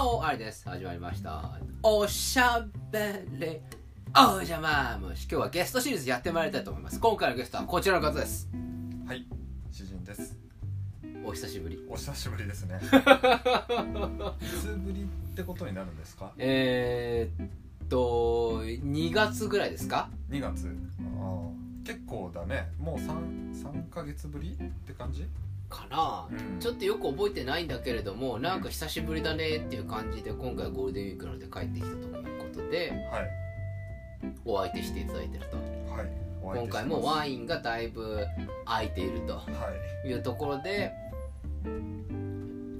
おあれです始まりましたおしゃべりおじゃまむし今日はゲストシリーズやってまいりたいと思います今回のゲストはこちらの方ですはい、詩人です。お久しぶりお久しぶりですね。いつぶりってことになるんですか？えー、っと2月ぐらいですか？2月。ああ、結構だね。もう三三ヶ月ぶりって感じ？かな、うん。ちょっとよく覚えてないんだけれどもなんか久しぶりだねっていう感じで今回ゴールデンウィークなので帰ってきたということではい。お相手していただいてると。はい。今回もワインがだいぶ空いていると。はい。いうところで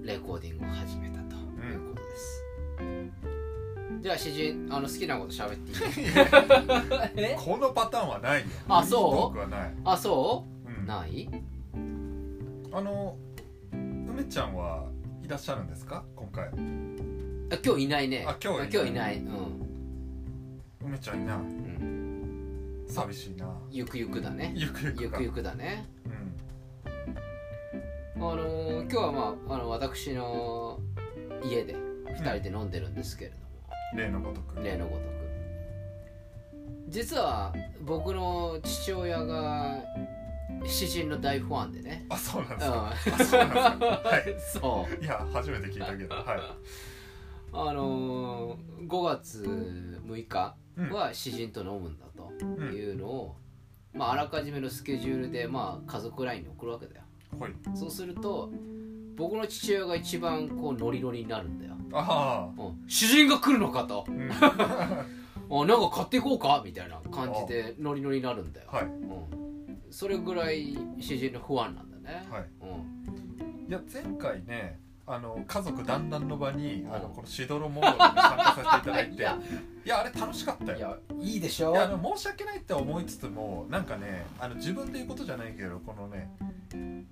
レコーディングを始めたということです、じゃあ詩人あの好きなこと喋っていい？え？このパターンはないよ。あそう？あそう？ん。うない？あの梅ちゃんはいらっしゃるんですか？今回。あ今日いないねあ今日はいない今日いないうん、梅ちゃんいない。うん、寂しいな。ゆくゆくだねゆくゆくか。ゆくゆくだねうん。あのー今日はまああの私の家で2人で飲んでるんですけれども、例のごとく。例のごとく実は僕の父親が詩人の大ファンでね。あ、そうなんうんですか。あ、そうなんですか。はい。そう。いや初めて聞いたけどはい、あのー、5月6日うん。は詩人と飲むんだとうん。いうのを、まあ、あらかじめのスケジュールで、まあ、家族 LINE に送るわけだよ。はい。そうすると僕の父親が一番こうノリノリになるんだよ。あうん。詩人が来るのかと。あ、うん、あなんか買っていこうかみたいな感じでノリノリになるんだよ、はい。うん、それぐらい詩人の不安なんだね、はい。うん、いや前回ねあの家族団らんの場にあのうんこのしどろもどろに参加させていただいて。いや。いやあれ楽しかったよ。いやいいでしょ？いやあの申し訳ないって思いつつもなんかねあの自分で言うことじゃないけどこのね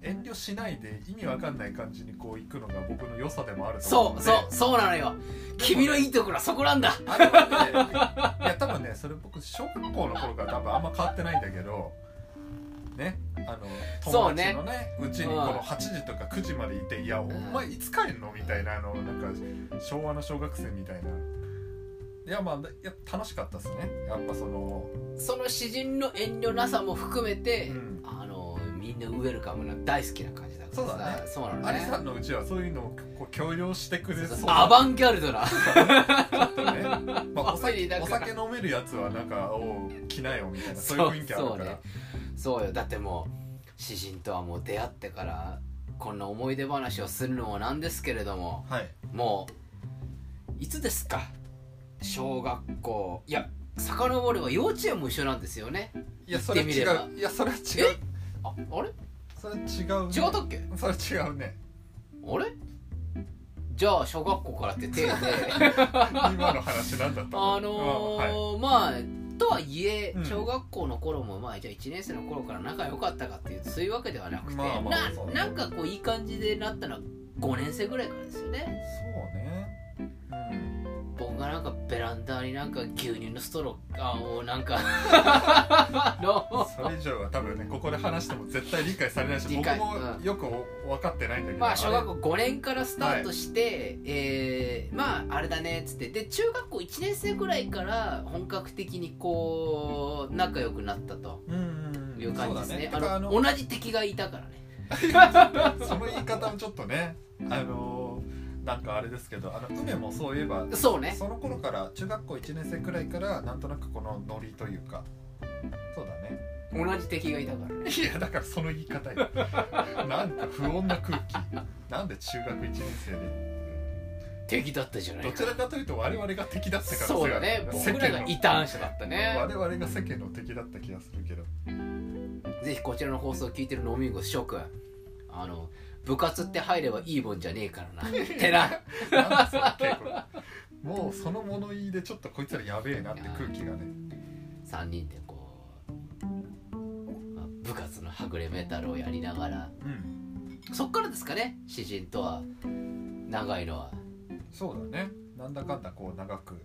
遠慮しないで意味わかんない感じにこう行くのが僕の良さでもあると思そうので。そうそうなのよ。君のいいところはそこなんだ。あれはねいや多分ねそれ僕小学校の頃から多分あんま変わってないんだけどねあの友達のねうちにこの8時とか9時までいて「いやお前いつ帰んの?」みたいなあのなんか昭和の小学生みたいな。いやまあいや楽しかったですね。やっぱそのその詩人の遠慮なさも含めて、うん。あのみんなウェルカムな大好きな感じだからさ。そうだね。そうなのアリさねんのうちはそういうのをこう強要してくれそう。アバンギャルドな。ね、まあ、おファミリー酒お酒飲めるやつはなんか「おう来なよ」みたいな。そういう雰囲気あるからそうよ。だってもう詩人とはもう出会ってからこんな思い出話をするのもなんですけれどもはい。もういつですか？小学校。いや遡れば幼稚園も一緒なんですよね。いやそれ違言ってみれば。ういやそれは違う。ああれ？それ違う、ね、違ったっけ？それ違うね。あれ？じゃあ小学校からって手で 今の話なんだったあのーまあとはいえうん。小学校の頃もまあじゃあ1年生の頃から仲良かったかっていうとそういうわけではなくて、まあまあそうね。ななんかこういい感じでなったのは5年生ぐらいからですよね。そうねなんかベランダになんか牛乳のストローをなんか の。それ以上は多分ねここで話しても絶対理解されないし僕もうんよく分かってないんだけどまあ小学校校5年からスタートして、えーまああれだねっつって。で中学校1年生ぐらいから本格的にこう仲良くなったと。うん。いう感じですね。あの同じ敵がいたからね。その言い方もちょっとねあのーなんかあれですけどあの梅もそういえばそうね。その頃から中学校1年生くらいからなんとなくこのノリというか。そうだね。同じ敵がいたから。ね いやだからその言い方よ。なんか不穏な空気。なんで中学1年生で。敵だったじゃないどかちらかというと我々が敵だったからそうだね。世僕らが異端者だったね。我々が世間の敵だった気がするけど。ぜひこちらの放送を聞いてる飲み子諸君あの部活って入ればいいもんじゃねえからな。てな。なもうその物言いでちょっとこいつらやべえなって空気がね。3人でこうまあ部活のはぐれメタルをやりながら。うん。そっからですかね詩人とは。長いのは。そうだね。なんだかんだこう長く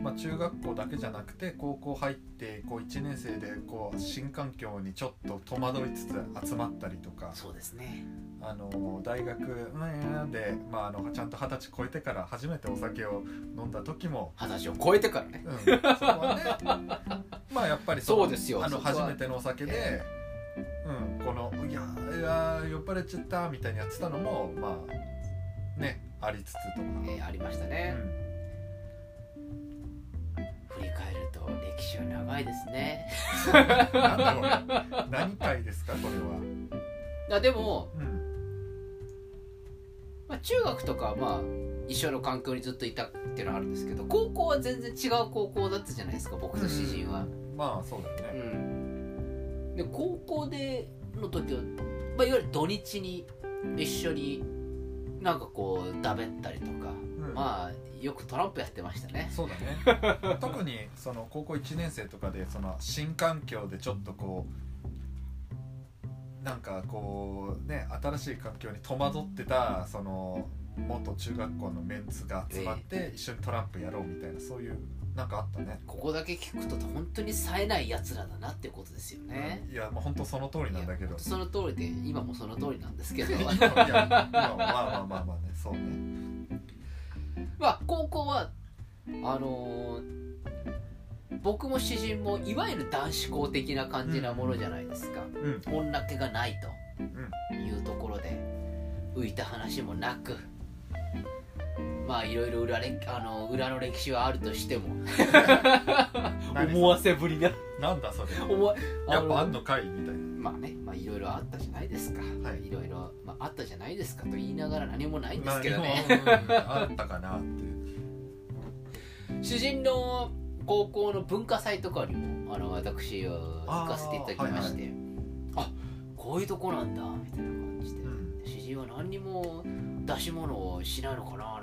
まあ、中学校だけじゃなくて高校入ってこう1年生でこう新環境にちょっと戸惑いつつ集まったりとかそうですね。あの大学うんで、まあ、あのちゃんと二十歳超えてから初めてお酒を飲んだ時も、二十歳を超えてからね。うん、そこはね まあやっぱりのそうですよあの初めてのお酒で、うん、このいやいや酔っ払っちゃったみたいにやってたのもまあねありつつとか、えーありましたうね、ん史は長いですね。なんだこれ何回ですかこれは、あでも、うん。まあ、中学とかはまあ一緒の環境にずっといたっていうのはあるんですけど高校は全然違う高校だったじゃないですか僕と詩人は、まあそうだようね、ん。で高校での時は、まあ、いわゆる土日に一緒になんかこうだべったりとか、うん。まあよくトランプやってましたね。そうだね。特にその高校1年生とかでその新環境でちょっとこうなんかこうね新しい環境に戸惑ってたその元中学校のメンツが集まって一緒にトランプやろうみたいなそういうなんかあったね。ここだけ聞くと本当に冴えないやつらだなっていうことですよね、いやもう本当その通りなんだけど。その通りで今もその通りなんですけど。今いや今は まあまあまあまあねそうね。まあ高校はあのー僕も詩人もいわゆる男子校的な感じなものじゃないですか、うん。女気がないうん。というところで浮いた話もなくまあいろいろ裏れあの裏の歴史はあるとしても。何思わせぶりな。なんだそれ。思わやっぱあんののかい？みたいな。まあねまあいろいろあったじゃないですか、はい。いろいろ、まあ、あったじゃないですかと言いながら何もないんですけどね。まあったかなって詩人の高校の文化祭とかにもあの私は行かせていただきまして。あ,、こういうとこなんだみたいな感じで、うん。詩人は何にも出し物をしないのかな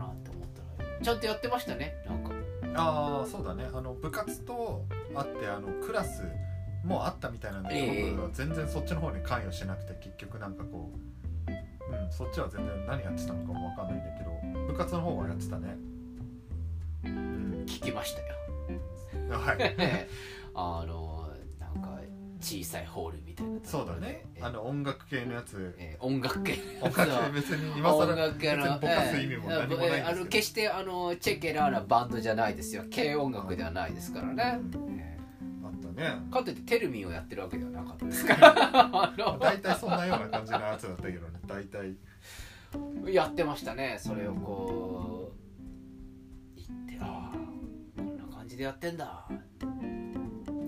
ちゃんとやってましたね。なんか。ああそうだね。あの部活とあってあのクラスもあったみたいなんだけど、ええ僕は全然そっちの方に関与しなくて結局なんかこううんそっちは全然何やってたのかもわかんないんだけど部活の方はやってたね。うん。聞きましたよ。はい。あの小さいホールみたいな。とそうだね。えあの音楽系のやつ。え音楽系。音楽系別に今更音楽系の別にぼかす意味も何もあの決してあのチェケラーなバンドじゃないですよ。軽音楽ではないですからね、あったね。えかといってテルミンをやってるわけではなかったですから。大体そんなような感じのやつだったけどね。大体。やってましたね。それをこう言ってああこんな感じでやってんだ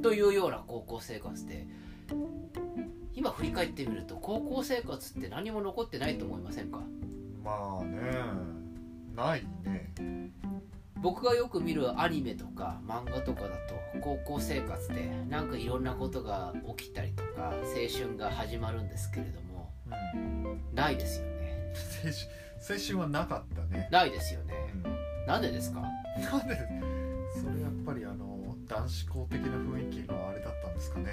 というような高校生活で今振り返ってみると高校生活って何も残ってないと思いませんか？まあね。ないね。僕がよく見るアニメとか漫画とかだと高校生活でなんかいろんなことが起きたりとか青春が始まるんですけれどもうんないですよね。青春青春はなかったね、ないですよね。うん。なんでですか？なんでそれやっぱりあの男子校的な雰囲気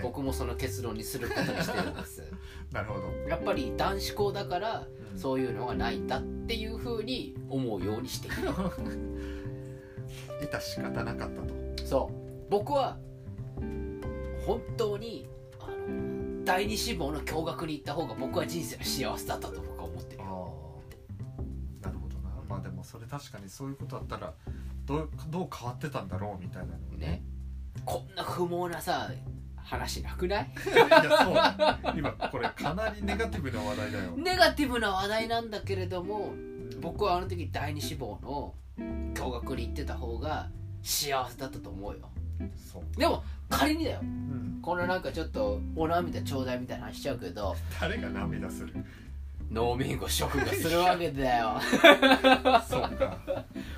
僕もその結論にすることにしてるんです。なるほど、やっぱり男子校だからうん。そういうのがないんだっていうふうに思うようにしている。いた仕方なかったと。そう。僕は本当にあの第二志望の共学に行った方が僕は人生の幸せだったと僕は思ってる。あよあ。なるほどな。まあでもそれ確かにそういうことだったらどうどう変わってたんだろうみたいなのをね。こんな不毛なさ話なくない？いやそう。だ今これかなりネガティブな話題だよ、ネガティブな話題なんだけれどもうん僕はあの時第二志望の共学に行ってた方が幸せだったと思うよ。そう、でも仮にだよ。うん、このなんかちょっとお涙ちょうだいみたいな話しちゃうけど誰が涙する？農民を処分がするわけだよ。そうか。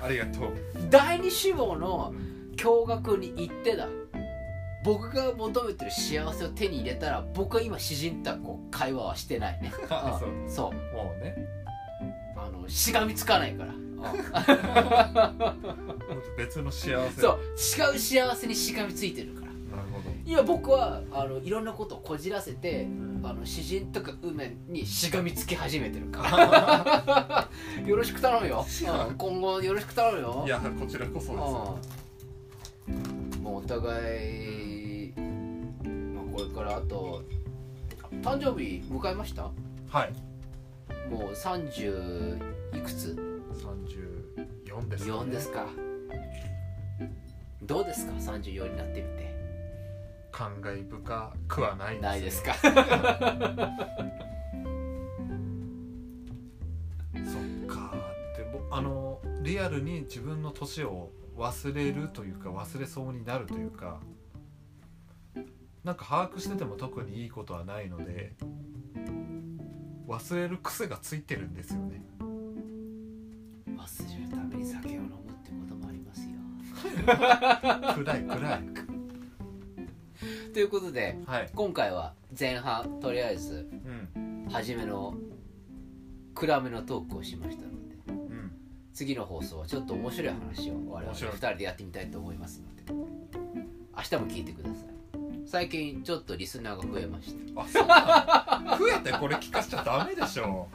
ありがとう、第二志望のうん共学に行ってだ僕が求めてる幸せを手に入れたら僕は今詩人とはこう会話はしてない。ねう。うんそう。もうね。あのしがみつかないから。別の幸せ。そう。違う幸せにしがみついてるから。なるほど。今僕はあのいろんなことをこじらせてうん。あの詩人とか梅にしがみつき始めてるから。よろしく頼むよ、う。ん今後よろしく頼むよ。いやこちらこそですうん。お互い、まあ、これからあと誕生日迎えました？はい。もう30いくつ？34ですか、ね、4ですか。どうですか？34になってみて。感慨深くはないですないですか？そっか。でもあのリアルに自分の年を忘れるというか忘れそうになるというかなんか把握してても特にいいことはないので忘れる癖がついてるんですよね。忘れるために酒を飲むってこともありますよ。暗い暗い。ということではい。今回は前半とりあえずうん。初めの暗めのトークをしましたのでうん。次の放送はちょっと面白い話を我々面白い2人でやってみたいと思いますので明日も聞いてください最近ちょっとリスナーが増えました。あそうなん増えてこれ聞かしちゃダメでしょ。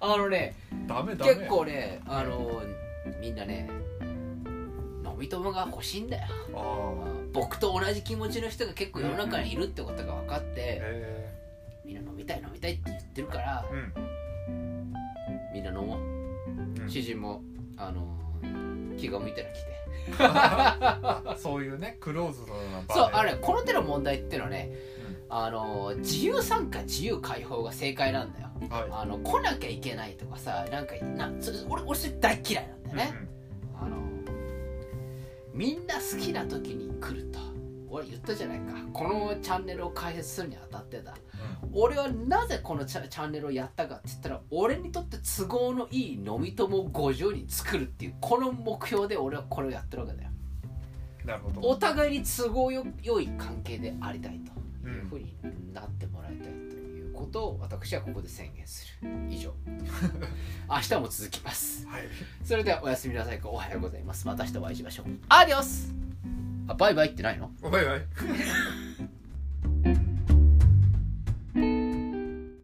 あのねダメダメ。結構ねあのみんなね飲み友が欲しいんだよ。あ僕と同じ気持ちの人が結構世の中にいるってことが分かっあてへみんな飲みたい飲みたいって言ってるからえみんな飲もう。うん、うん主人もあの気が向いたら来て そういうねクローズドな場でそうあれこの手の問題っていうのはねあの自由参加自由解放が正解なんだよ。はあの来なきゃいけないとかさなんかなそ俺俺それ大嫌いなんだよいね、あのみんな好きな時に来ると。俺言ったじゃないか。このチャンネルを開設するにあたってだ俺はなぜこのチャチャンネルをやったかって言ったら俺にとって都合のいい飲み友を50人作るっていうこの目標で俺はこれをやってるわけだよ。うんなるほど。お互いに都合よ良い関係でありたいというふうになってもらいたいということを私はここで宣言する。以上。明日も続きます。はい。それではおやすみなさい。かおはようございます。また明日お会いしましょう。アディオス。あバイバイってないの？バイバイ